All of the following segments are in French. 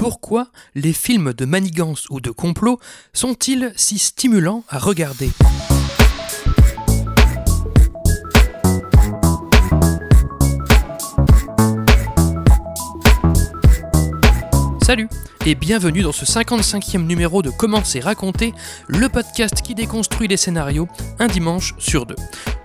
Pourquoi les films de manigance ou de complot sont-ils si stimulants à regarder? Salut et bienvenue dans ce 55e numéro de Comment c'est raconté, le podcast qui déconstruit les scénarios un dimanche sur deux.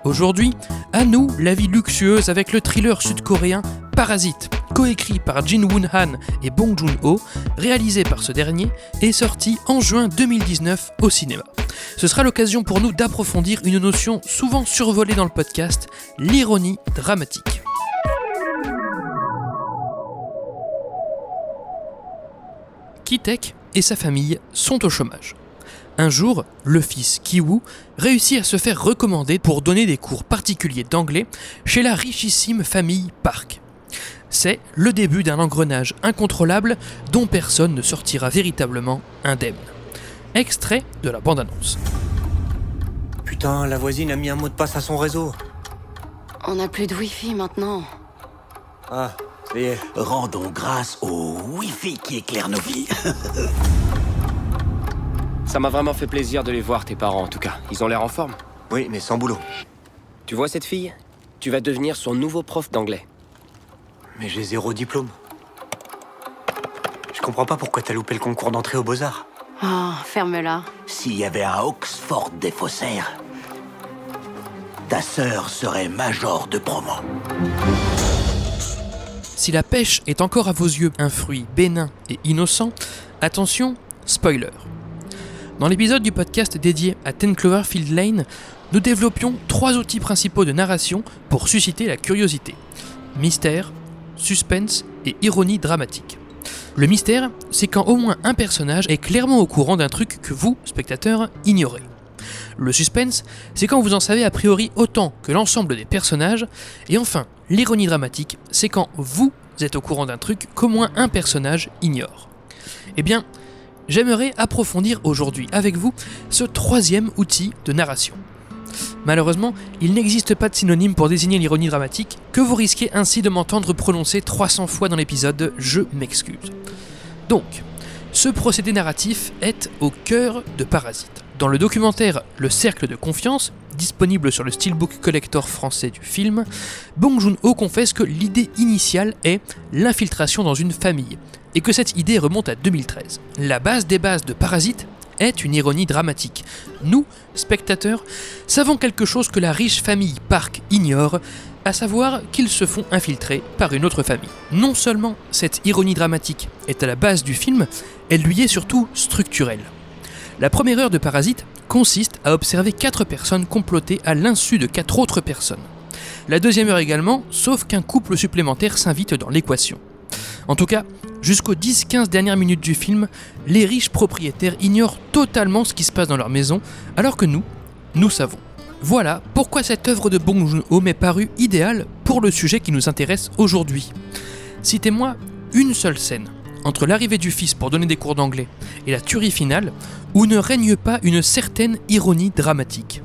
Aujourd'hui, à nous la vie luxueuse avec le thriller sud-coréen Parasite, coécrit par Jin Woon Han et Bong Joon-ho, réalisé par ce dernier et sorti en juin 2019 au cinéma. Ce sera l'occasion pour nous d'approfondir une notion souvent survolée dans le podcast, l'ironie dramatique. Kitek et sa famille sont au chômage. Un jour, le fils Kiwoo réussit à se faire recommander pour donner des cours particuliers d'anglais chez la richissime famille Park. C'est le début d'un engrenage incontrôlable dont personne ne sortira véritablement indemne. Extrait de la bande-annonce. Putain, la voisine a mis un mot de passe à son réseau. On n'a plus de wifi maintenant. Ah, ça y est. Rendons grâce au Wi-Fi qui éclaire nos vies. Ça m'a vraiment fait plaisir de les voir, tes parents en tout cas. Ils ont l'air en forme. Oui, mais sans boulot. Tu vois cette fille? Tu vas devenir son nouveau prof d'anglais. Mais j'ai zéro diplôme. Je comprends pas pourquoi t'as loupé le concours d'entrée aux Beaux-Arts. Oh, ferme-la. S'il y avait un Oxford des faussaires, ta sœur serait major de promo. Si la pêche est encore à vos yeux un fruit bénin et innocent, attention, spoiler. Dans l'épisode du podcast dédié à Ten Cloverfield Lane, nous développions trois outils principaux de narration pour susciter la curiosité. Mystère, suspense et ironie dramatique. Le mystère, c'est quand au moins un personnage est clairement au courant d'un truc que vous, spectateurs, ignorez. Le suspense, c'est quand vous en savez a priori autant que l'ensemble des personnages. Et enfin, l'ironie dramatique, c'est quand vous êtes au courant d'un truc qu'au moins un personnage ignore. Eh bien, j'aimerais approfondir aujourd'hui avec vous ce troisième outil de narration. Malheureusement, il n'existe pas de synonyme pour désigner l'ironie dramatique, que vous risquez ainsi de m'entendre prononcer 300 fois dans l'épisode Je m'excuse. Donc, ce procédé narratif est au cœur de Parasite. Dans le documentaire Le Cercle de Confiance, disponible sur le Steelbook Collector français du film, Bong Joon-ho confesse que l'idée initiale est l'infiltration dans une famille, et que cette idée remonte à 2013. La base des bases de Parasite est une ironie dramatique. Nous, spectateurs, savons quelque chose que la riche famille Park ignore, à savoir qu'ils se font infiltrer par une autre famille. Non seulement cette ironie dramatique est à la base du film, elle lui est surtout structurelle. La première heure de Parasite consiste à observer quatre personnes complotées à l'insu de quatre autres personnes. La deuxième heure également, sauf qu'un couple supplémentaire s'invite dans l'équation. En tout cas, jusqu'aux 10-15 dernières minutes du film, les riches propriétaires ignorent totalement ce qui se passe dans leur maison, alors que nous, nous savons. Voilà pourquoi cette œuvre de Bong Joon-ho m'est parue idéale pour le sujet qui nous intéresse aujourd'hui. Citez-moi une seule scène, entre l'arrivée du fils pour donner des cours d'anglais et la tuerie finale, où ne règne pas une certaine ironie dramatique.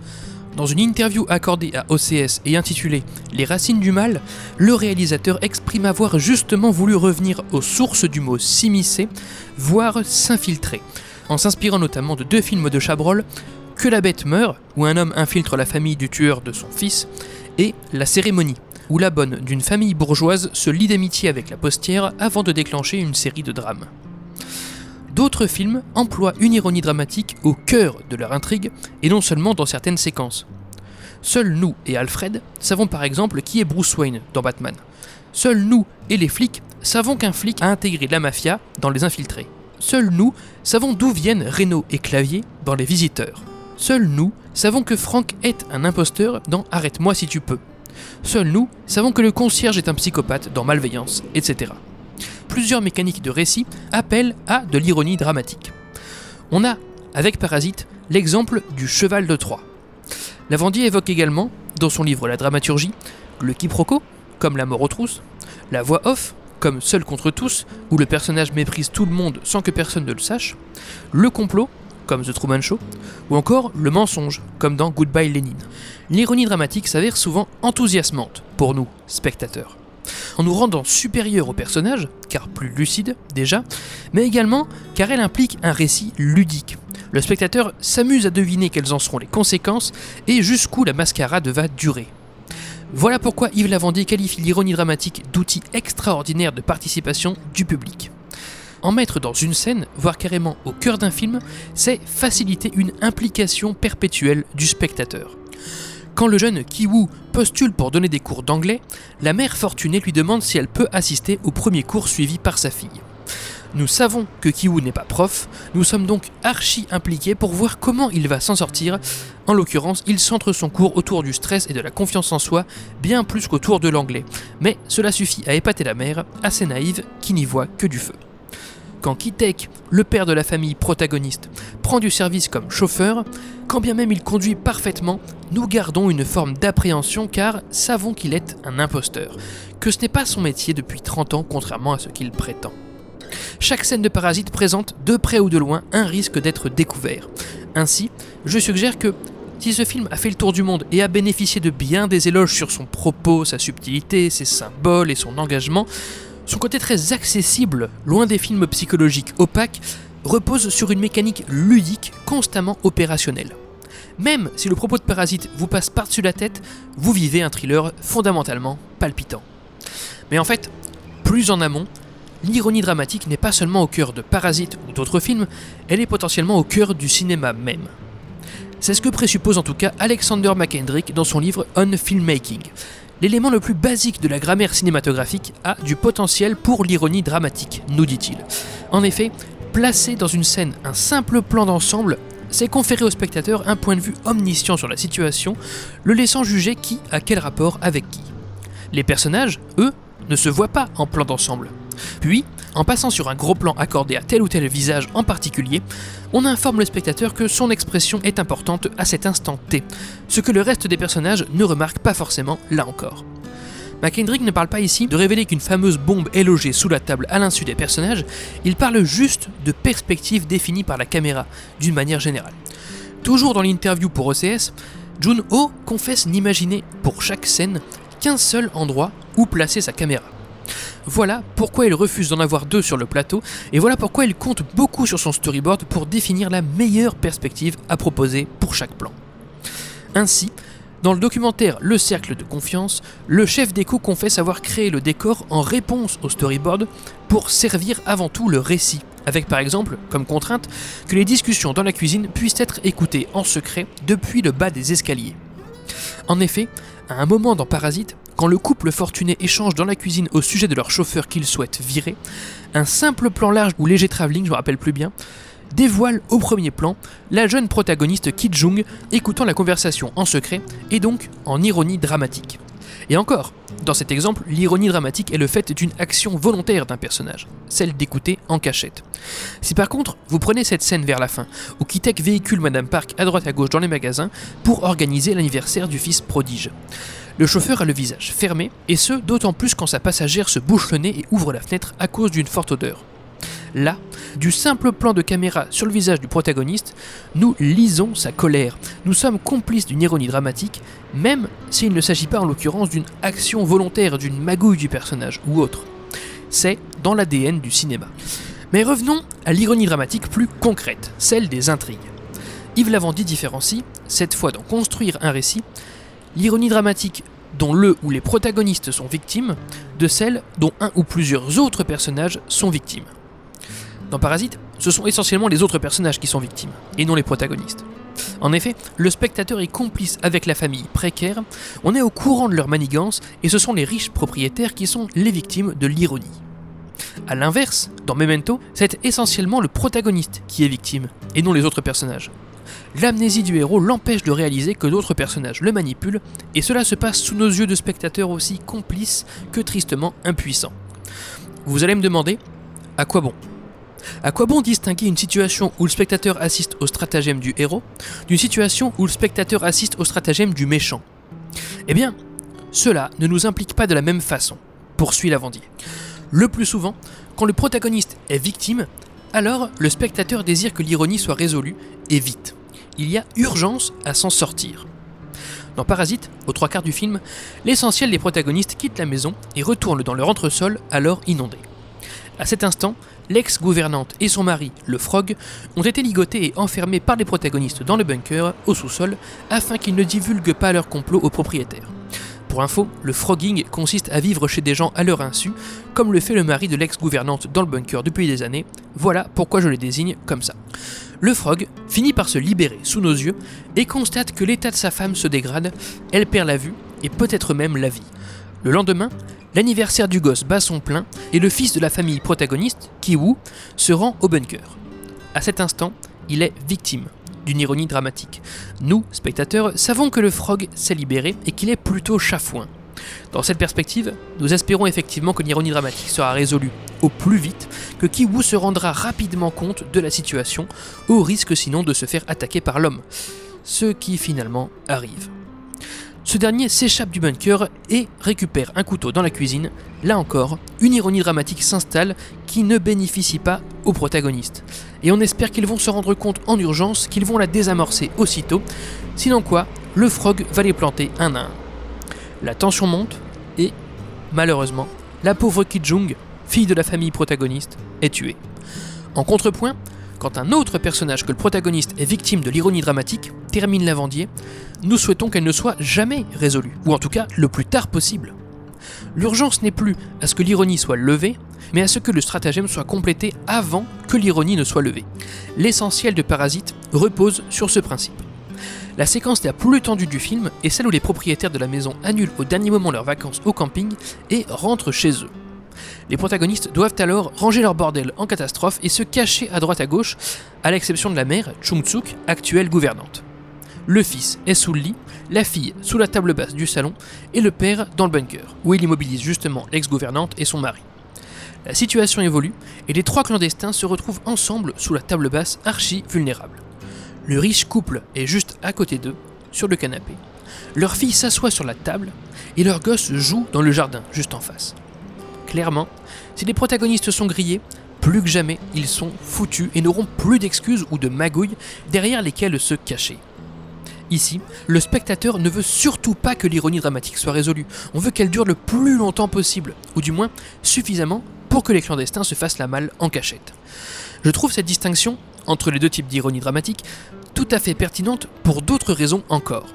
Dans une interview accordée à OCS et intitulée Les racines du mal, le réalisateur exprime avoir justement voulu revenir aux sources du mot s'immiscer, voire s'infiltrer, en s'inspirant notamment de deux films de Chabrol, Que la bête meurt, où un homme infiltre la famille du tueur de son fils, et La cérémonie, où la bonne d'une famille bourgeoise se lie d'amitié avec la postière avant de déclencher une série de drames. D'autres films emploient une ironie dramatique au cœur de leur intrigue, et non seulement dans certaines séquences. Seuls nous et Alfred savons par exemple qui est Bruce Wayne dans Batman. Seuls nous et les flics savons qu'un flic a intégré la mafia dans Les Infiltrés. Seuls nous savons d'où viennent Reno et Clavier dans Les Visiteurs. Seuls nous savons que Frank est un imposteur dans Arrête-moi si tu peux. Seuls nous savons que le concierge est un psychopathe dans Malveillance, etc. Plusieurs mécaniques de récit appellent à de l'ironie dramatique. On a, avec Parasite, l'exemple du cheval de Troie. Lavandier évoque également, dans son livre La dramaturgie, le quiproquo, comme la mort aux trousses, la voix off, comme Seul contre tous, où le personnage méprise tout le monde sans que personne ne le sache, le complot, comme The Truman Show, ou encore le mensonge, comme dans Goodbye Lénine. L'ironie dramatique s'avère souvent enthousiasmante pour nous, spectateurs. En nous rendant supérieurs au personnage, car plus lucide déjà, mais également car elle implique un récit ludique. Le spectateur s'amuse à deviner quelles en seront les conséquences et jusqu'où la mascarade va durer. Voilà pourquoi Yves Lavandier qualifie l'ironie dramatique d'outil extraordinaire de participation du public. En mettre dans une scène, voire carrément au cœur d'un film, c'est faciliter une implication perpétuelle du spectateur. Quand le jeune Kiwoo postule pour donner des cours d'anglais, la mère fortunée lui demande si elle peut assister au premier cours suivi par sa fille. Nous savons que Kiwoo n'est pas prof, nous sommes donc archi impliqués pour voir comment il va s'en sortir. En l'occurrence, il centre son cours autour du stress et de la confiance en soi, bien plus qu'autour de l'anglais. Mais cela suffit à épater la mère, assez naïve, qui n'y voit que du feu. Quand Kitek, le père de la famille protagoniste, prend du service comme chauffeur, quand bien même il conduit parfaitement, nous gardons une forme d'appréhension car savons qu'il est un imposteur, que ce n'est pas son métier depuis 30 ans contrairement à ce qu'il prétend. Chaque scène de Parasite présente, de près ou de loin, un risque d'être découvert. Ainsi, je suggère que si ce film a fait le tour du monde et a bénéficié de bien des éloges sur son propos, sa subtilité, ses symboles et son engagement, son côté très accessible, loin des films psychologiques opaques, repose sur une mécanique ludique constamment opérationnelle. Même si le propos de Parasite vous passe par-dessus la tête, vous vivez un thriller fondamentalement palpitant. Mais en fait, plus en amont, l'ironie dramatique n'est pas seulement au cœur de Parasite ou d'autres films, elle est potentiellement au cœur du cinéma même. C'est ce que présuppose en tout cas Alexander McKendrick dans son livre On Filmmaking, l'élément le plus basique de la grammaire cinématographique a du potentiel pour l'ironie dramatique, nous dit-il. En effet, placer dans une scène un simple plan d'ensemble, c'est conférer au spectateur un point de vue omniscient sur la situation, le laissant juger qui a quel rapport avec qui. Les personnages, eux, ne se voient pas en plan d'ensemble. Puis, en passant sur un gros plan accordé à tel ou tel visage en particulier, on informe le spectateur que son expression est importante à cet instant T, ce que le reste des personnages ne remarquent pas forcément là encore. McKendrick ne parle pas ici de révéler qu'une fameuse bombe est logée sous la table à l'insu des personnages, il parle juste de perspectives définies par la caméra, d'une manière générale. Toujours dans l'interview pour OCS, Jun Ho confesse n'imaginer, pour chaque scène, qu'un seul endroit où placer sa caméra. Voilà pourquoi il refuse d'en avoir deux sur le plateau, et voilà pourquoi il compte beaucoup sur son storyboard pour définir la meilleure perspective à proposer pour chaque plan. Ainsi, dans le documentaire Le Cercle de Confiance, le chef d'écho confesse avoir créé le décor en réponse au storyboard pour servir avant tout le récit, avec par exemple comme contrainte que les discussions dans la cuisine puissent être écoutées en secret depuis le bas des escaliers. En effet, à un moment dans Parasite, quand le couple fortuné échange dans la cuisine au sujet de leur chauffeur qu'ils souhaitent virer, un simple plan large ou léger travelling, je me rappelle plus bien, dévoile au premier plan la jeune protagoniste Ki Jung écoutant la conversation en secret et donc en ironie dramatique. Et encore, dans cet exemple, l'ironie dramatique est le fait d'une action volontaire d'un personnage, celle d'écouter en cachette. Si par contre, vous prenez cette scène vers la fin, où Kitek véhicule Madame Park à droite à gauche dans les magasins pour organiser l'anniversaire du fils prodige, le chauffeur a le visage fermé, et ce d'autant plus quand sa passagère se bouche le nez et ouvre la fenêtre à cause d'une forte odeur. Là, du simple plan de caméra sur le visage du protagoniste, nous lisons sa colère. Nous sommes complices d'une ironie dramatique, même s'il ne s'agit pas en l'occurrence d'une action volontaire, d'une magouille du personnage ou autre. C'est dans l'ADN du cinéma. Mais revenons à l'ironie dramatique plus concrète, celle des intrigues. Yves Lavandier différencie, cette fois dans construire un récit, l'ironie dramatique dont le ou les protagonistes sont victimes de celle dont un ou plusieurs autres personnages sont victimes. Dans Parasite, ce sont essentiellement les autres personnages qui sont victimes, et non les protagonistes. En effet, le spectateur est complice avec la famille précaire, on est au courant de leur manigance, et ce sont les riches propriétaires qui sont les victimes de l'ironie. A l'inverse, dans Memento, c'est essentiellement le protagoniste qui est victime, et non les autres personnages. L'amnésie du héros l'empêche de réaliser que d'autres personnages le manipulent, et cela se passe sous nos yeux de spectateurs aussi complices que tristement impuissants. Vous allez me demander, à quoi bon? À quoi bon distinguer une situation où le spectateur assiste au stratagème du héros d'une situation où le spectateur assiste au stratagème du méchant? Eh bien, cela ne nous implique pas de la même façon, poursuit Lavandier. Le plus souvent, quand le protagoniste est victime, alors le spectateur désire que l'ironie soit résolue, et vite. Il y a urgence à s'en sortir. Dans Parasite, aux trois quarts du film, l'essentiel des protagonistes quittent la maison et retournent dans leur entresol alors inondé. À cet instant, l'ex-gouvernante et son mari, le Frog, ont été ligotés et enfermés par les protagonistes dans le bunker, au sous-sol, afin qu'ils ne divulguent pas leur complot aux propriétaires. Pour info, le frogging consiste à vivre chez des gens à leur insu, comme le fait le mari de l'ex-gouvernante dans le bunker depuis des années. Voilà pourquoi je les désigne comme ça. Le frog finit par se libérer sous nos yeux et constate que l'état de sa femme se dégrade, elle perd la vue et peut-être même la vie. Le lendemain, l'anniversaire du gosse bat son plein et le fils de la famille protagoniste, Kiwoo, se rend au bunker. À cet instant, il est victime d'une ironie dramatique. Nous, spectateurs, savons que le frog s'est libéré et qu'il est plutôt chafouin. Dans cette perspective, nous espérons effectivement que l'ironie dramatique sera résolue au plus vite, que Kiwoo se rendra rapidement compte de la situation, au risque sinon de se faire attaquer par l'homme. Ce qui finalement arrive. Ce dernier s'échappe du bunker et récupère un couteau dans la cuisine. Là encore, une ironie dramatique s'installe qui ne bénéficie pas aux protagonistes. Et on espère qu'ils vont se rendre compte en urgence qu'ils vont la désamorcer aussitôt, sinon quoi, le frog va les planter un à. La tension monte et, malheureusement, la pauvre Kijung, fille de la famille protagoniste, est tuée. En contrepoint, quand un autre personnage que le protagoniste est victime de l'ironie dramatique termine l'avendier, nous souhaitons qu'elle ne soit jamais résolue, ou en tout cas le plus tard possible. L'urgence n'est plus à ce que l'ironie soit levée, mais à ce que le stratagème soit complété avant que l'ironie ne soit levée. L'essentiel de Parasite repose sur ce principe. La séquence la plus tendue du film est celle où les propriétaires de la maison annulent au dernier moment leurs vacances au camping et rentrent chez eux. Les protagonistes doivent alors ranger leur bordel en catastrophe et se cacher à droite à gauche, à l'exception de la mère, Chung-Tsuk, actuelle gouvernante. Le fils est sous le lit, la fille sous la table basse du salon et le père dans le bunker, où il immobilise justement l'ex-gouvernante et son mari. La situation évolue et les trois clandestins se retrouvent ensemble sous la table basse archi vulnérable. Le riche couple est juste à côté d'eux, sur le canapé. Leur fille s'assoit sur la table et leur gosse joue dans le jardin juste en face. Clairement, si les protagonistes sont grillés, plus que jamais, ils sont foutus et n'auront plus d'excuses ou de magouilles derrière lesquelles se cacher. Ici, le spectateur ne veut surtout pas que l'ironie dramatique soit résolue, on veut qu'elle dure le plus longtemps possible, ou du moins suffisamment pour que les clandestins se fassent la malle en cachette. Je trouve cette distinction entre les deux types d'ironie dramatique tout à fait pertinente pour d'autres raisons encore.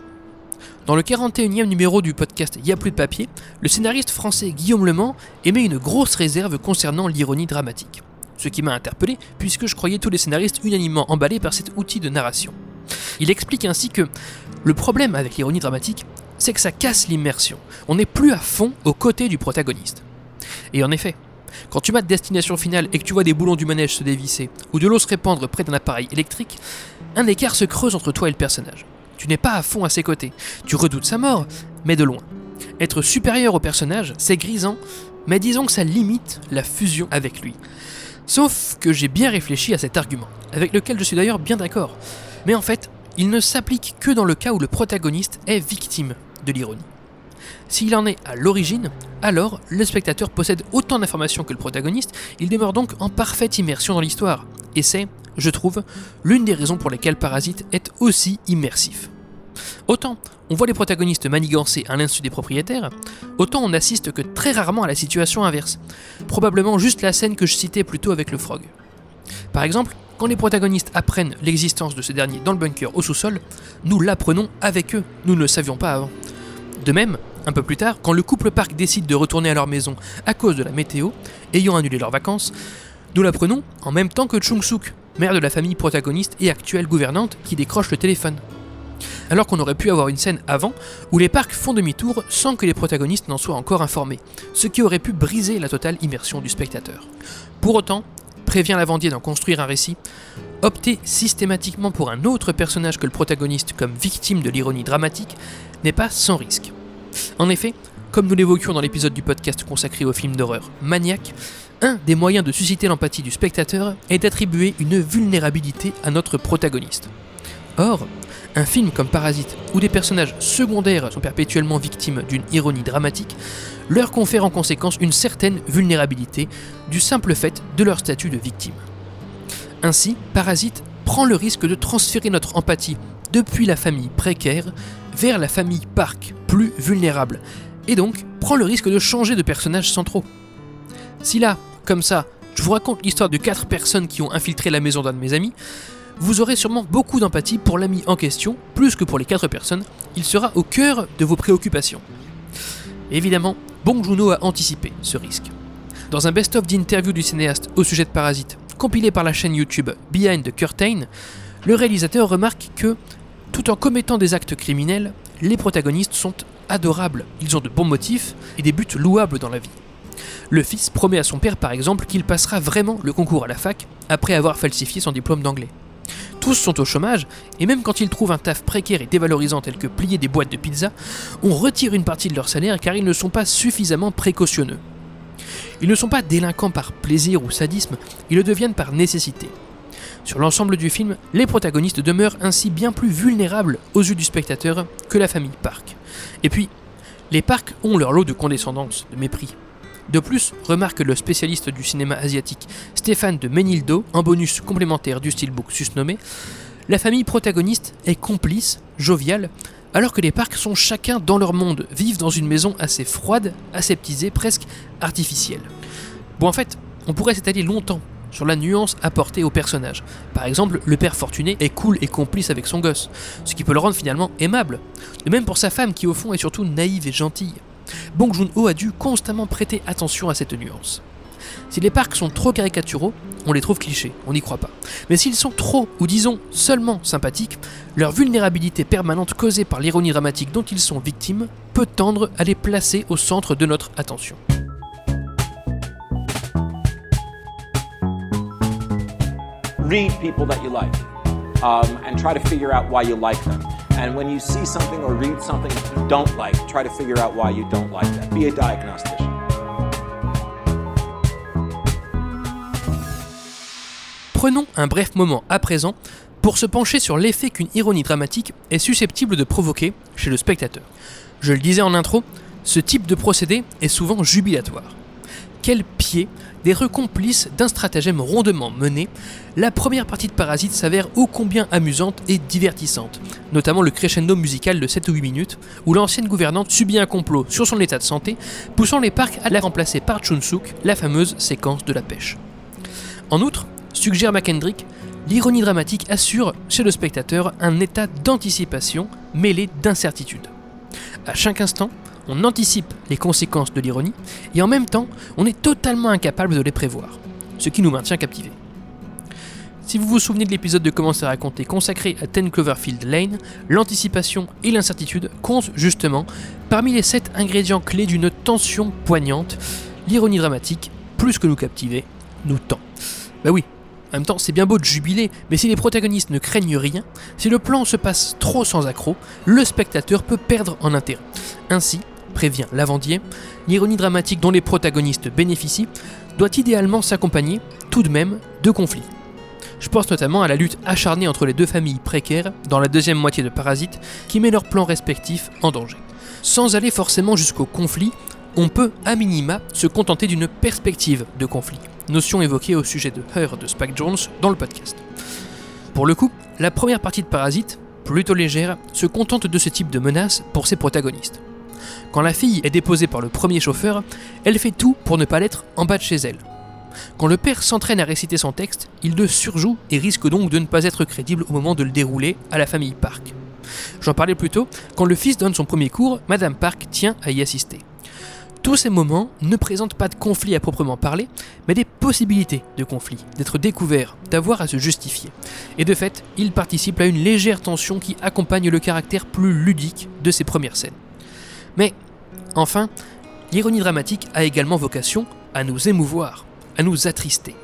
Dans le 41e numéro du podcast Y a plus de papier, le scénariste français Guillaume Lemans émet une grosse réserve concernant l'ironie dramatique. Ce qui m'a interpellé puisque je croyais tous les scénaristes unanimement emballés par cet outil de narration. Il explique ainsi que le problème avec l'ironie dramatique, c'est que ça casse l'immersion. On n'est plus à fond aux côtés du protagoniste. Et en effet, quand tu mates Destination Finale et que tu vois des boulons du manège se dévisser ou de l'eau se répandre près d'un appareil électrique, un écart se creuse entre toi et le personnage. Tu n'es pas à fond à ses côtés. Tu redoutes sa mort, mais de loin. Être supérieur au personnage, c'est grisant, mais disons que ça limite la fusion avec lui. Sauf que j'ai bien réfléchi à cet argument, avec lequel je suis d'ailleurs bien d'accord. Mais en fait, il ne s'applique que dans le cas où le protagoniste est victime de l'ironie. S'il en est à l'origine, alors le spectateur possède autant d'informations que le protagoniste, il demeure donc en parfaite immersion dans l'histoire. Et c'est, je trouve, l'une des raisons pour lesquelles Parasite est aussi immersif. Autant on voit les protagonistes manigancer à l'insu des propriétaires, autant on assiste que très rarement à la situation inverse. Probablement juste la scène que je citais plus tôt avec le frog. Par exemple, quand les protagonistes apprennent l'existence de ce dernier dans le bunker au sous-sol, nous l'apprenons avec eux, nous ne le savions pas avant. De même, un peu plus tard, quand le couple Park décide de retourner à leur maison à cause de la météo, ayant annulé leurs vacances, nous l'apprenons en même temps que Chung-suk, mère de la famille protagoniste et actuelle gouvernante, qui décroche le téléphone. Alors qu'on aurait pu avoir une scène avant où les parcs font demi-tour sans que les protagonistes n'en soient encore informés, ce qui aurait pu briser la totale immersion du spectateur. Pour autant, prévient Lavandier d'en construire un récit, opter systématiquement pour un autre personnage que le protagoniste comme victime de l'ironie dramatique n'est pas sans risque. En effet, comme nous l'évoquions dans l'épisode du podcast consacré au film d'horreur Maniac, un des moyens de susciter l'empathie du spectateur est d'attribuer une vulnérabilité à notre protagoniste. Or, un film comme Parasite, où des personnages secondaires sont perpétuellement victimes d'une ironie dramatique, leur confère en conséquence une certaine vulnérabilité du simple fait de leur statut de victime. Ainsi, Parasite prend le risque de transférer notre empathie depuis la famille précaire vers la famille Park, plus vulnérable, et donc prend le risque de changer de personnage sans trop. Si là, comme ça, je vous raconte l'histoire de 4 personnes qui ont infiltré la maison d'un de mes amis, vous aurez sûrement beaucoup d'empathie pour l'ami en question, plus que pour les 4 personnes, il sera au cœur de vos préoccupations. Évidemment, Bong Joon-ho a anticipé ce risque. Dans un best-of d'interviews du cinéaste au sujet de Parasite, compilé par la chaîne YouTube Behind the Curtain, le réalisateur remarque que, tout en commettant des actes criminels, les protagonistes sont adorables, ils ont de bons motifs et des buts louables dans la vie. Le fils promet à son père par exemple qu'il passera vraiment le concours à la fac après avoir falsifié son diplôme d'anglais. Tous sont au chômage, et même quand ils trouvent un taf précaire et dévalorisant tel que plier des boîtes de pizza, on retire une partie de leur salaire car ils ne sont pas suffisamment précautionneux. Ils ne sont pas délinquants par plaisir ou sadisme, ils le deviennent par nécessité. Sur l'ensemble du film, les protagonistes demeurent ainsi bien plus vulnérables aux yeux du spectateur que la famille Park. Et puis, les Park ont leur lot de condescendance, de mépris. De plus, remarque le spécialiste du cinéma asiatique Stéphane de Menildo, en bonus complémentaire du steelbook susnommé, la famille protagoniste est complice, joviale, alors que les parcs sont chacun dans leur monde, vivent dans une maison assez froide, aseptisée, presque artificielle. Bon en fait, on pourrait s'étaler longtemps sur la nuance apportée au personnage. Par exemple, le père fortuné est cool et complice avec son gosse, ce qui peut le rendre finalement aimable. De même pour sa femme qui au fond est surtout naïve et gentille. Bong Joon-ho a dû constamment prêter attention à cette nuance. Si les parcs sont trop caricaturaux, on les trouve clichés, on n'y croit pas. Mais s'ils sont trop, ou disons seulement sympathiques, leur vulnérabilité permanente causée par l'ironie dramatique dont ils sont victimes peut tendre à les placer au centre de notre attention. Read people that you like um, and try to figure out why you like them. And when you see something or read something you don't like, try to figure out why you don't like that. Be a diagnostician. Prenons un bref moment à présent pour se pencher sur l'effet qu'une ironie dramatique est susceptible de provoquer chez le spectateur. Je le disais en intro, ce type de procédé est souvent jubilatoire. Quel pied d'être complice d'un stratagème rondement mené, la première partie de Parasite s'avère ô combien amusante et divertissante, notamment le crescendo musical de 7 ou 8 minutes, où l'ancienne gouvernante subit un complot sur son état de santé, poussant les parcs à la remplacer par Chunsuk, la fameuse séquence de la pêche. En outre, suggère McKendrick, l'ironie dramatique assure chez le spectateur un état d'anticipation mêlé d'incertitude. À chaque instant, on anticipe les conséquences de l'ironie, et en même temps, on est totalement incapable de les prévoir, ce qui nous maintient captivés. Si vous vous souvenez de l'épisode de Comment c'est raconté consacré à Ten Cloverfield Lane, l'anticipation et l'incertitude comptent justement parmi les 7 ingrédients clés d'une tension poignante. L'ironie dramatique, plus que nous captiver, nous tend. Bah oui, en même temps, c'est bien beau de jubiler, mais si les protagonistes ne craignent rien, si le plan se passe trop sans accroc, le spectateur peut perdre en intérêt. Ainsi, prévient Lavandier, l'ironie dramatique dont les protagonistes bénéficient doit idéalement s'accompagner, tout de même, de conflits. Je pense notamment à la lutte acharnée entre les deux familles précaires dans la deuxième moitié de Parasite qui met leurs plans respectifs en danger. Sans aller forcément jusqu'au conflit, on peut à minima se contenter d'une perspective de conflit, notion évoquée au sujet de Her de Spike Jones dans le podcast. Pour le coup, la première partie de Parasite, plutôt légère, se contente de ce type de menace pour ses protagonistes. Quand la fille est déposée par le premier chauffeur, elle fait tout pour ne pas l'être en bas de chez elle. Quand le père s'entraîne à réciter son texte, il le surjoue et risque donc de ne pas être crédible au moment de le dérouler à la famille Park. J'en parlais plus tôt, quand le fils donne son premier cours, Madame Park tient à y assister. Tous ces moments ne présentent pas de conflit à proprement parler, mais des possibilités de conflit, d'être découvert, d'avoir à se justifier. Et de fait, ils participent à une légère tension qui accompagne le caractère plus ludique de ces premières scènes. Mais, enfin, l'ironie dramatique a également vocation à nous émouvoir, à nous attrister.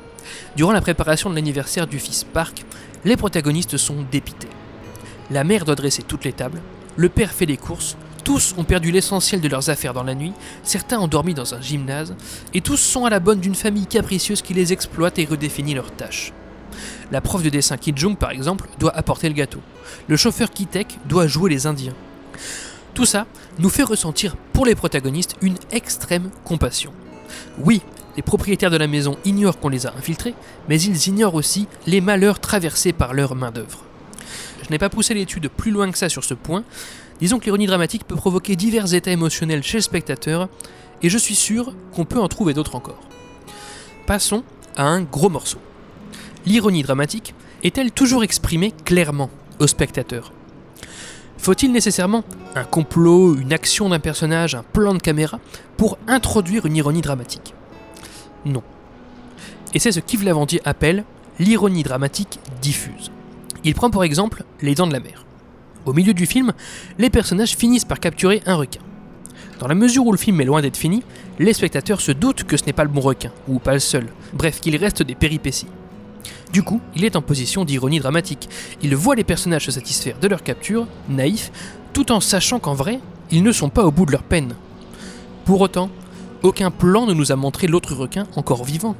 Durant la préparation de l'anniversaire du fils Park, les protagonistes sont dépités. La mère doit dresser toutes les tables, le père fait les courses, tous ont perdu l'essentiel de leurs affaires dans la nuit, certains ont dormi dans un gymnase, et tous sont à la bonne d'une famille capricieuse qui les exploite et redéfinit leurs tâches. La prof de dessin Ki Jung, par exemple, doit apporter le gâteau. Le chauffeur Kitek doit jouer les Indiens. Tout ça nous fait ressentir pour les protagonistes une extrême compassion. Oui, les propriétaires de la maison ignorent qu'on les a infiltrés, mais ils ignorent aussi les malheurs traversés par leur main-d'œuvre. Je n'ai pas poussé l'étude plus loin que ça sur ce point. Disons que l'ironie dramatique peut provoquer divers états émotionnels chez le spectateur, et je suis sûr qu'on peut en trouver d'autres encore. Passons à un gros morceau. L'ironie dramatique est-elle toujours exprimée clairement au spectateur? Faut-il nécessairement un complot, une action d'un personnage, un plan de caméra pour introduire une ironie dramatique? Non. Et c'est ce qu'Yves Lavandier appelle l'ironie dramatique diffuse. Il prend pour exemple Les Dents de la Mer. Au milieu du film, les personnages finissent par capturer un requin. Dans la mesure où le film est loin d'être fini, les spectateurs se doutent que ce n'est pas le bon requin, ou pas le seul, bref qu'il reste des péripéties. Du coup, il est en position d'ironie dramatique. Il voit les personnages se satisfaire de leur capture, naïfs, tout en sachant qu'en vrai, ils ne sont pas au bout de leur peine. Pour autant, aucun plan ne nous a montré l'autre requin encore vivant.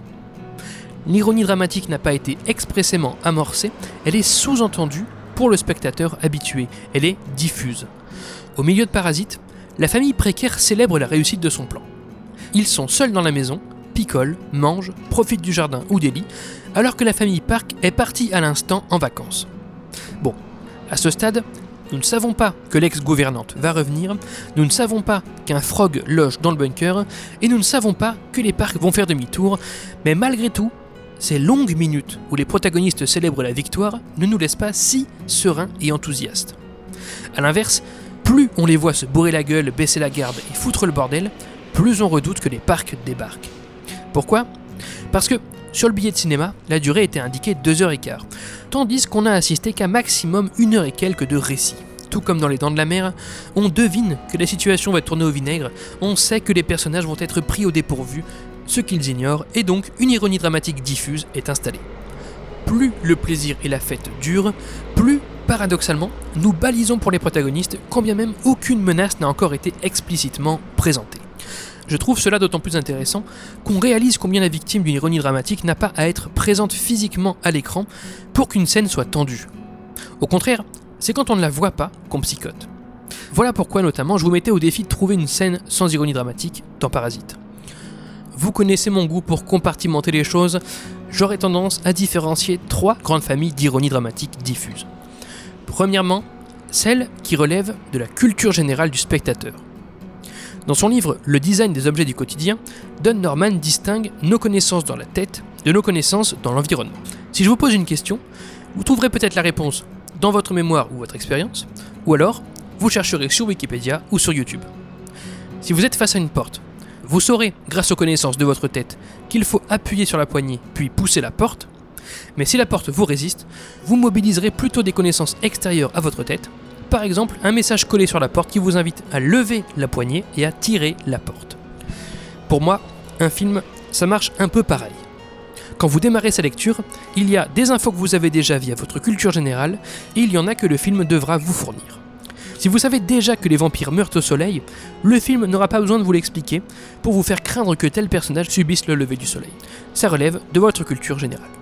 L'ironie dramatique n'a pas été expressément amorcée, elle est sous-entendue pour le spectateur habitué, elle est diffuse. Au milieu de Parasite, la famille précaire célèbre la réussite de son plan. Ils sont seuls dans la maison, picolent, mangent, profitent du jardin ou des lits, alors que la famille Park est partie à l'instant en vacances. Bon, à ce stade, nous ne savons pas que l'ex-gouvernante va revenir, nous ne savons pas qu'un frog loge dans le bunker, et nous ne savons pas que les parcs vont faire demi-tour, mais malgré tout, ces longues minutes où les protagonistes célèbrent la victoire ne nous laissent pas si sereins et enthousiastes. A l'inverse, plus on les voit se bourrer la gueule, baisser la garde et foutre le bordel, plus on redoute que les parcs débarquent. Pourquoi? Parce que sur le billet de cinéma, la durée était indiquée 2h15, tandis qu'on n'a assisté qu'à maximum une heure et quelques de récit. Tout comme dans Les Dents de la Mer, on devine que la situation va tourner au vinaigre, on sait que les personnages vont être pris au dépourvu, ce qu'ils ignorent, et donc une ironie dramatique diffuse est installée. Plus le plaisir et la fête durent, plus, paradoxalement, nous balisons pour les protagonistes, quand bien même aucune menace n'a encore été explicitement présentée. Je trouve cela d'autant plus intéressant qu'on réalise combien la victime d'une ironie dramatique n'a pas à être présente physiquement à l'écran pour qu'une scène soit tendue. Au contraire, c'est quand on ne la voit pas qu'on psychote. Voilà pourquoi notamment je vous mettais au défi de trouver une scène sans ironie dramatique dans Parasite. Vous connaissez mon goût pour compartimenter les choses, j'aurais tendance à différencier trois grandes familles d'ironie dramatique diffuse. Premièrement, celle qui relève de la culture générale du spectateur. Dans son livre Le design des objets du quotidien, Don Norman distingue nos connaissances dans la tête de nos connaissances dans l'environnement. Si je vous pose une question, vous trouverez peut-être la réponse dans votre mémoire ou votre expérience, ou alors vous chercherez sur Wikipédia ou sur YouTube. Si vous êtes face à une porte, vous saurez, grâce aux connaissances de votre tête, qu'il faut appuyer sur la poignée puis pousser la porte, mais si la porte vous résiste, vous mobiliserez plutôt des connaissances extérieures à votre tête, par exemple un message collé sur la porte qui vous invite à lever la poignée et à tirer la porte. Pour moi, un film, ça marche un peu pareil. Quand vous démarrez sa lecture, il y a des infos que vous avez déjà via votre culture générale, et il y en a que le film devra vous fournir. Si vous savez déjà que les vampires meurent au soleil, le film n'aura pas besoin de vous l'expliquer pour vous faire craindre que tel personnage subisse le lever du soleil. Ça relève de votre culture générale.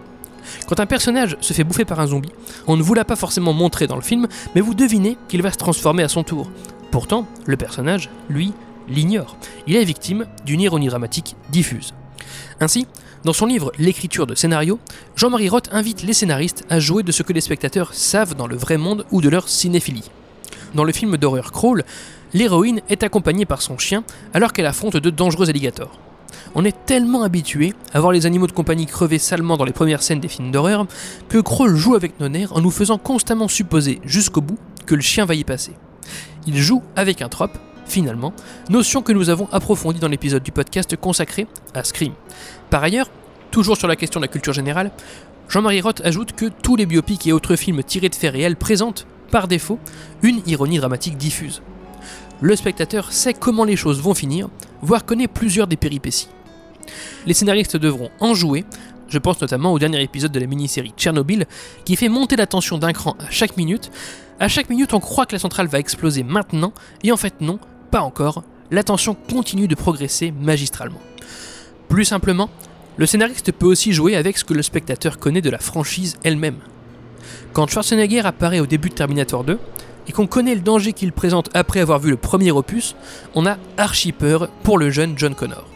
Quand un personnage se fait bouffer par un zombie, on ne vous l'a pas forcément montré dans le film, mais vous devinez qu'il va se transformer à son tour. Pourtant, le personnage, lui, l'ignore. Il est victime d'une ironie dramatique diffuse. Ainsi, dans son livre L'écriture de scénario, Jean-Marie Roth invite les scénaristes à jouer de ce que les spectateurs savent dans le vrai monde ou de leur cinéphilie. Dans le film d'horreur Crawl, l'héroïne est accompagnée par son chien alors qu'elle affronte de dangereux alligators. On est tellement habitué à voir les animaux de compagnie crever salement dans les premières scènes des films d'horreur que Kroll joue avec nos nerfs en nous faisant constamment supposer jusqu'au bout que le chien va y passer. Il joue avec un trope, finalement, notion que nous avons approfondie dans l'épisode du podcast consacré à Scream. Par ailleurs, toujours sur la question de la culture générale, Jean-Marie Roth ajoute que tous les biopics et autres films tirés de faits réels présentent, par défaut, une ironie dramatique diffuse. Le spectateur sait comment les choses vont finir, voire connaît plusieurs des péripéties. Les scénaristes devront en jouer, je pense notamment au dernier épisode de la mini-série Tchernobyl, qui fait monter la tension d'un cran à chaque minute. À chaque minute, on croit que la centrale va exploser maintenant, et en fait non, pas encore, la tension continue de progresser magistralement. Plus simplement, le scénariste peut aussi jouer avec ce que le spectateur connaît de la franchise elle-même. Quand Schwarzenegger apparaît au début de Terminator 2, et qu'on connaît le danger qu'il présente après avoir vu le premier opus, on a archi peur pour le jeune John Connor.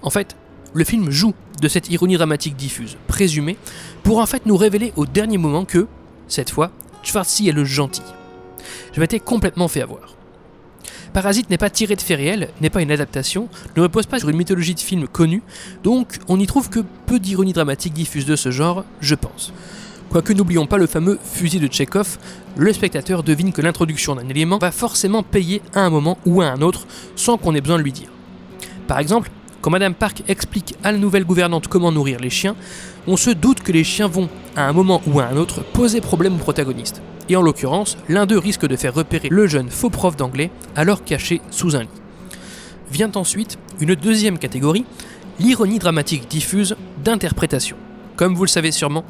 En fait, le film joue de cette ironie dramatique diffuse, présumée, pour en fait nous révéler au dernier moment que, cette fois, Schwarzy est le gentil. Je m'étais complètement fait avoir. Parasite n'est pas tiré de faits réels, n'est pas une adaptation, ne repose pas sur une mythologie de film connue, donc on n'y trouve que peu d'ironie dramatique diffuse de ce genre, je pense. Quoique n'oublions pas le fameux fusil de Tchekhov, le spectateur devine que l'introduction d'un élément va forcément payer à un moment ou à un autre sans qu'on ait besoin de lui dire. Par exemple, quand Madame Park explique à la nouvelle gouvernante comment nourrir les chiens, on se doute que les chiens vont, à un moment ou à un autre, poser problème au protagoniste. Et en l'occurrence, l'un d'eux risque de faire repérer le jeune faux prof d'anglais, alors caché sous un lit. Vient ensuite une deuxième catégorie, l'ironie dramatique diffuse d'interprétation. Comme vous le savez sûrement,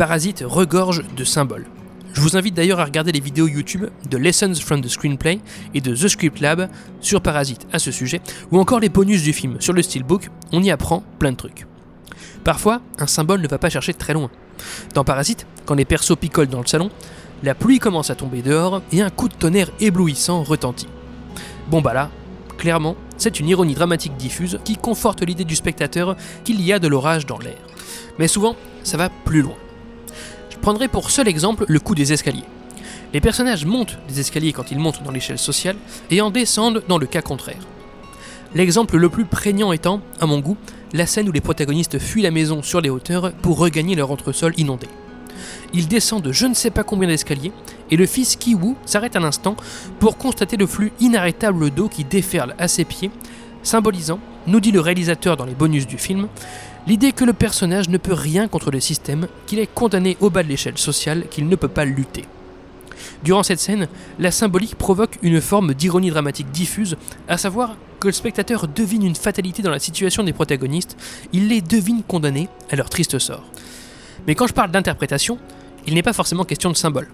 Parasite regorge de symboles. Je vous invite d'ailleurs à regarder les vidéos YouTube de Lessons from the Screenplay et de The Script Lab sur Parasite à ce sujet, ou encore les bonus du film sur le steelbook, on y apprend plein de trucs. Parfois, un symbole ne va pas chercher très loin. Dans Parasite, quand les persos picolent dans le salon, la pluie commence à tomber dehors et un coup de tonnerre éblouissant retentit. Bon bah là, clairement, c'est une ironie dramatique diffuse qui conforte l'idée du spectateur qu'il y a de l'orage dans l'air. Mais souvent, ça va plus loin. Prendrai pour seul exemple le coup des escaliers. Les personnages montent des escaliers quand ils montent dans l'échelle sociale et en descendent dans le cas contraire. L'exemple le plus prégnant étant, à mon goût, la scène où les protagonistes fuient la maison sur les hauteurs pour regagner leur entresol inondé. Ils descendent de je ne sais pas combien d'escaliers et le fils Kiwoo s'arrête un instant pour constater le flux inarrêtable d'eau qui déferle à ses pieds, symbolisant, nous dit le réalisateur dans les bonus du film, l'idée que le personnage ne peut rien contre le système, qu'il est condamné au bas de l'échelle sociale, qu'il ne peut pas lutter. Durant cette scène, la symbolique provoque une forme d'ironie dramatique diffuse, à savoir que le spectateur devine une fatalité dans la situation des protagonistes, il les devine condamnés à leur triste sort. Mais quand je parle d'interprétation, il n'est pas forcément question de symbole.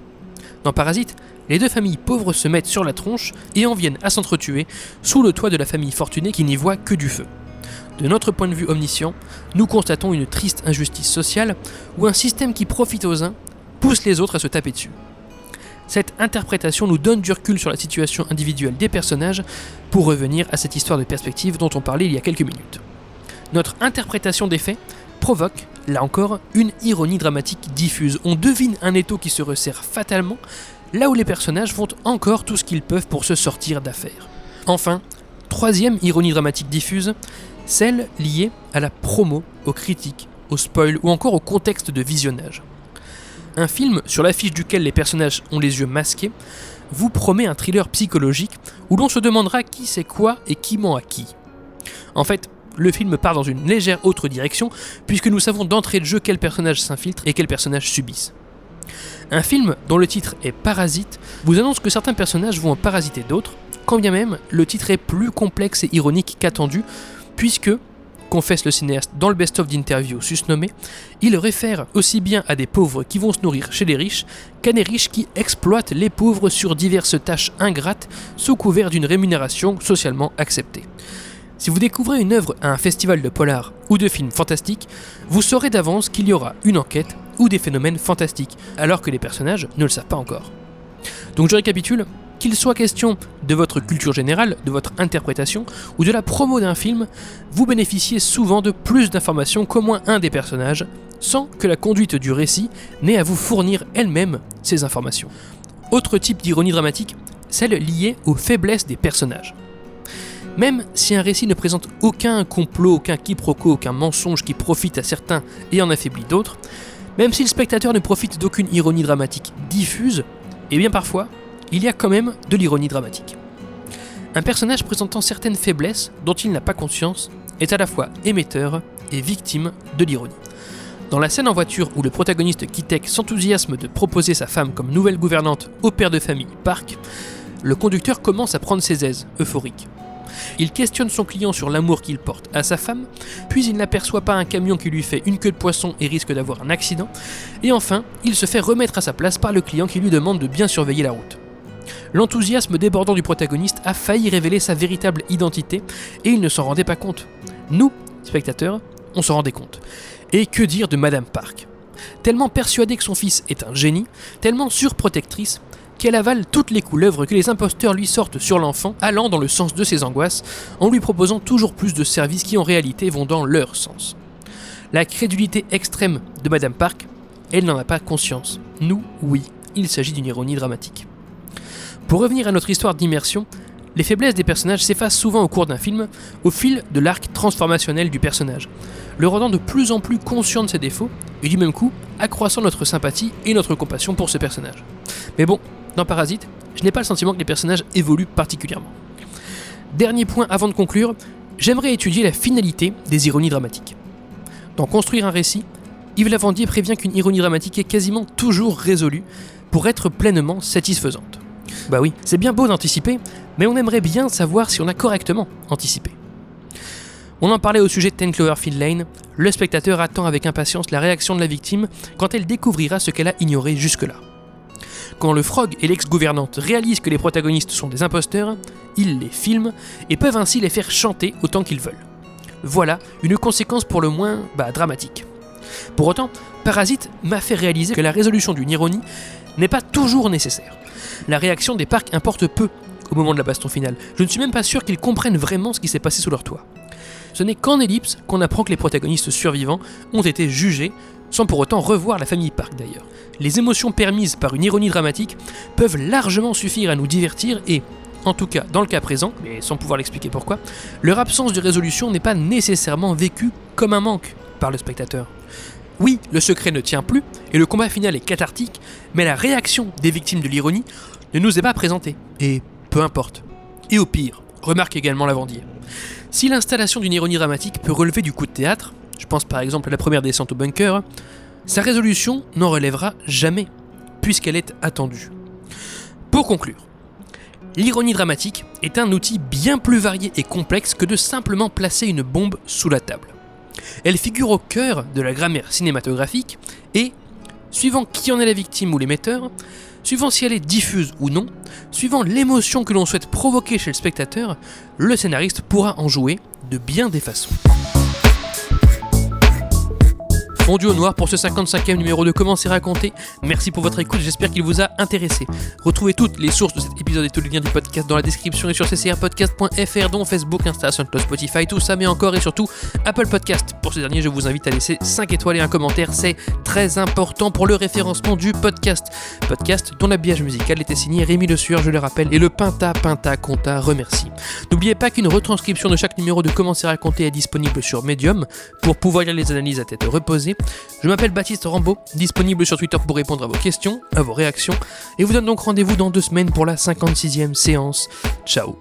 Dans Parasite, les deux familles pauvres se mettent sur la tronche et en viennent à s'entretuer sous le toit de la famille fortunée qui n'y voit que du feu. De notre point de vue omniscient, nous constatons une triste injustice sociale où un système qui profite aux uns pousse les autres à se taper dessus. Cette interprétation nous donne du recul sur la situation individuelle des personnages pour revenir à cette histoire de perspective dont on parlait il y a quelques minutes. Notre interprétation des faits provoque, là encore, une ironie dramatique diffuse. On devine un étau qui se resserre fatalement, là où les personnages font encore tout ce qu'ils peuvent pour se sortir d'affaire. Enfin, troisième ironie dramatique diffuse, celle liée à la promo, aux critiques, au spoil ou encore au contexte de visionnage. Un film sur l'affiche duquel les personnages ont les yeux masqués vous promet un thriller psychologique où l'on se demandera qui c'est quoi et qui ment à qui. En fait, le film part dans une légère autre direction puisque nous savons d'entrée de jeu quels personnages s'infiltrent et quels personnages subissent. Un film dont le titre est Parasite vous annonce que certains personnages vont en parasiter d'autres, quand bien même le titre est plus complexe et ironique qu'attendu, puisque, confesse le cinéaste dans le best-of d'interview susnommé, il réfère aussi bien à des pauvres qui vont se nourrir chez les riches qu'à des riches qui exploitent les pauvres sur diverses tâches ingrates sous couvert d'une rémunération socialement acceptée. Si vous découvrez une œuvre à un festival de polar ou de films fantastiques, vous saurez d'avance qu'il y aura une enquête ou des phénomènes fantastiques, alors que les personnages ne le savent pas encore. Donc je récapitule, qu'il soit question de votre culture générale, de votre interprétation ou de la promo d'un film, vous bénéficiez souvent de plus d'informations qu'au moins un des personnages, sans que la conduite du récit n'ait à vous fournir elle-même ces informations. Autre type d'ironie dramatique, celle liée aux faiblesses des personnages. Même si un récit ne présente aucun complot, aucun quiproquo, aucun mensonge qui profite à certains et en affaiblit d'autres, même si le spectateur ne profite d'aucune ironie dramatique diffuse, et bien parfois, il y a quand même de l'ironie dramatique. Un personnage présentant certaines faiblesses dont il n'a pas conscience est à la fois émetteur et victime de l'ironie. Dans la scène en voiture où le protagoniste Kitek s'enthousiasme de proposer sa femme comme nouvelle gouvernante au père de famille Park, le conducteur commence à prendre ses aises, euphorique. Il questionne son client sur l'amour qu'il porte à sa femme, puis il n'aperçoit pas un camion qui lui fait une queue de poisson et risque d'avoir un accident, et enfin, il se fait remettre à sa place par le client qui lui demande de bien surveiller la route. L'enthousiasme débordant du protagoniste a failli révéler sa véritable identité, et il ne s'en rendait pas compte. Nous, spectateurs, on s'en rendait compte. Et que dire de Madame Park? Tellement persuadée que son fils est un génie, tellement surprotectrice, qu'elle avale toutes les couleuvres que les imposteurs lui sortent sur l'enfant, allant dans le sens de ses angoisses, en lui proposant toujours plus de services qui en réalité vont dans leur sens. La crédulité extrême de Madame Park, elle n'en a pas conscience. Nous, oui, il s'agit d'une ironie dramatique. Pour revenir à notre histoire d'immersion, Les faiblesses des personnages s'effacent souvent au cours d'un film, au fil de l'arc transformationnel du personnage, le rendant de plus en plus conscient de ses défauts, et du même coup, accroissant notre sympathie et notre compassion pour ce personnage. Mais bon, dans Parasite, je n'ai pas le sentiment que les personnages évoluent particulièrement. Dernier point avant de conclure, j'aimerais étudier la finalité des ironies dramatiques. Dans Construire un récit, Yves Lavandier prévient qu'une ironie dramatique est quasiment toujours résolue pour être pleinement satisfaisante. Bah oui, c'est bien beau d'anticiper, mais on aimerait bien savoir si on a correctement anticipé. On en parlait au sujet de Ten Cloverfield Lane, le spectateur attend avec impatience la réaction de la victime quand elle découvrira ce qu'elle a ignoré jusque-là. Quand le Frog et l'ex-gouvernante réalisent que les protagonistes sont des imposteurs, ils les filment et peuvent ainsi les faire chanter autant qu'ils veulent. Voilà une conséquence pour le moins bah, dramatique. Pour autant, Parasite m'a fait réaliser que la résolution d'une ironie n'est pas toujours nécessaire. La réaction des parcs importe peu au moment de la baston finale. Je ne suis même pas sûr qu'ils comprennent vraiment ce qui s'est passé sous leur toit. Ce n'est qu'en ellipse qu'on apprend que les protagonistes survivants ont été jugés, sans pour autant revoir la famille Park d'ailleurs. Les émotions permises par une ironie dramatique peuvent largement suffire à nous divertir et, en tout cas dans le cas présent, mais sans pouvoir l'expliquer pourquoi, leur absence de résolution n'est pas nécessairement vécue comme un manque par le spectateur. Oui, le secret ne tient plus, et le combat final est cathartique, mais la réaction des victimes de l'ironie ne nous est pas présentée. Et peu importe. Et au pire, remarque également Lavandier. Si l'installation d'une ironie dramatique peut relever du coup de théâtre, je pense par exemple à la première descente au bunker, sa résolution n'en relèvera jamais, puisqu'elle est attendue. Pour conclure, l'ironie dramatique est un outil bien plus varié et complexe que de simplement placer une bombe sous la table. Elle figure au cœur de la grammaire cinématographique et, suivant qui en est la victime ou l'émetteur, suivant si elle est diffuse ou non, suivant l'émotion que l'on souhaite provoquer chez le spectateur, le scénariste pourra en jouer de bien des façons fondu au noir pour ce 55e numéro de Comment c'est raconté. Merci pour votre écoute, j'espère qu'il vous a intéressé. Retrouvez toutes les sources de cet épisode et tous les liens du podcast dans la description et sur ccrpodcast.fr dont Facebook, Insta, SoundCloud, Spotify, tout ça, mais encore et surtout Apple Podcast. Pour ce dernier, je vous invite à laisser 5 étoiles et un commentaire, c'est très important pour le référencement du podcast. Podcast dont l'habillage musical était signé Rémi Le Sueur, je le rappelle, et le Pinta Pinta Conta remercie. N'oubliez pas qu'une retranscription de chaque numéro de Comment c'est raconté est disponible sur Medium pour pouvoir lire les analyses à tête reposée. Je m'appelle Baptiste Rambaud, disponible sur Twitter pour répondre à vos questions, à vos réactions, et vous donne donc rendez-vous dans deux semaines pour la 56e séance. Ciao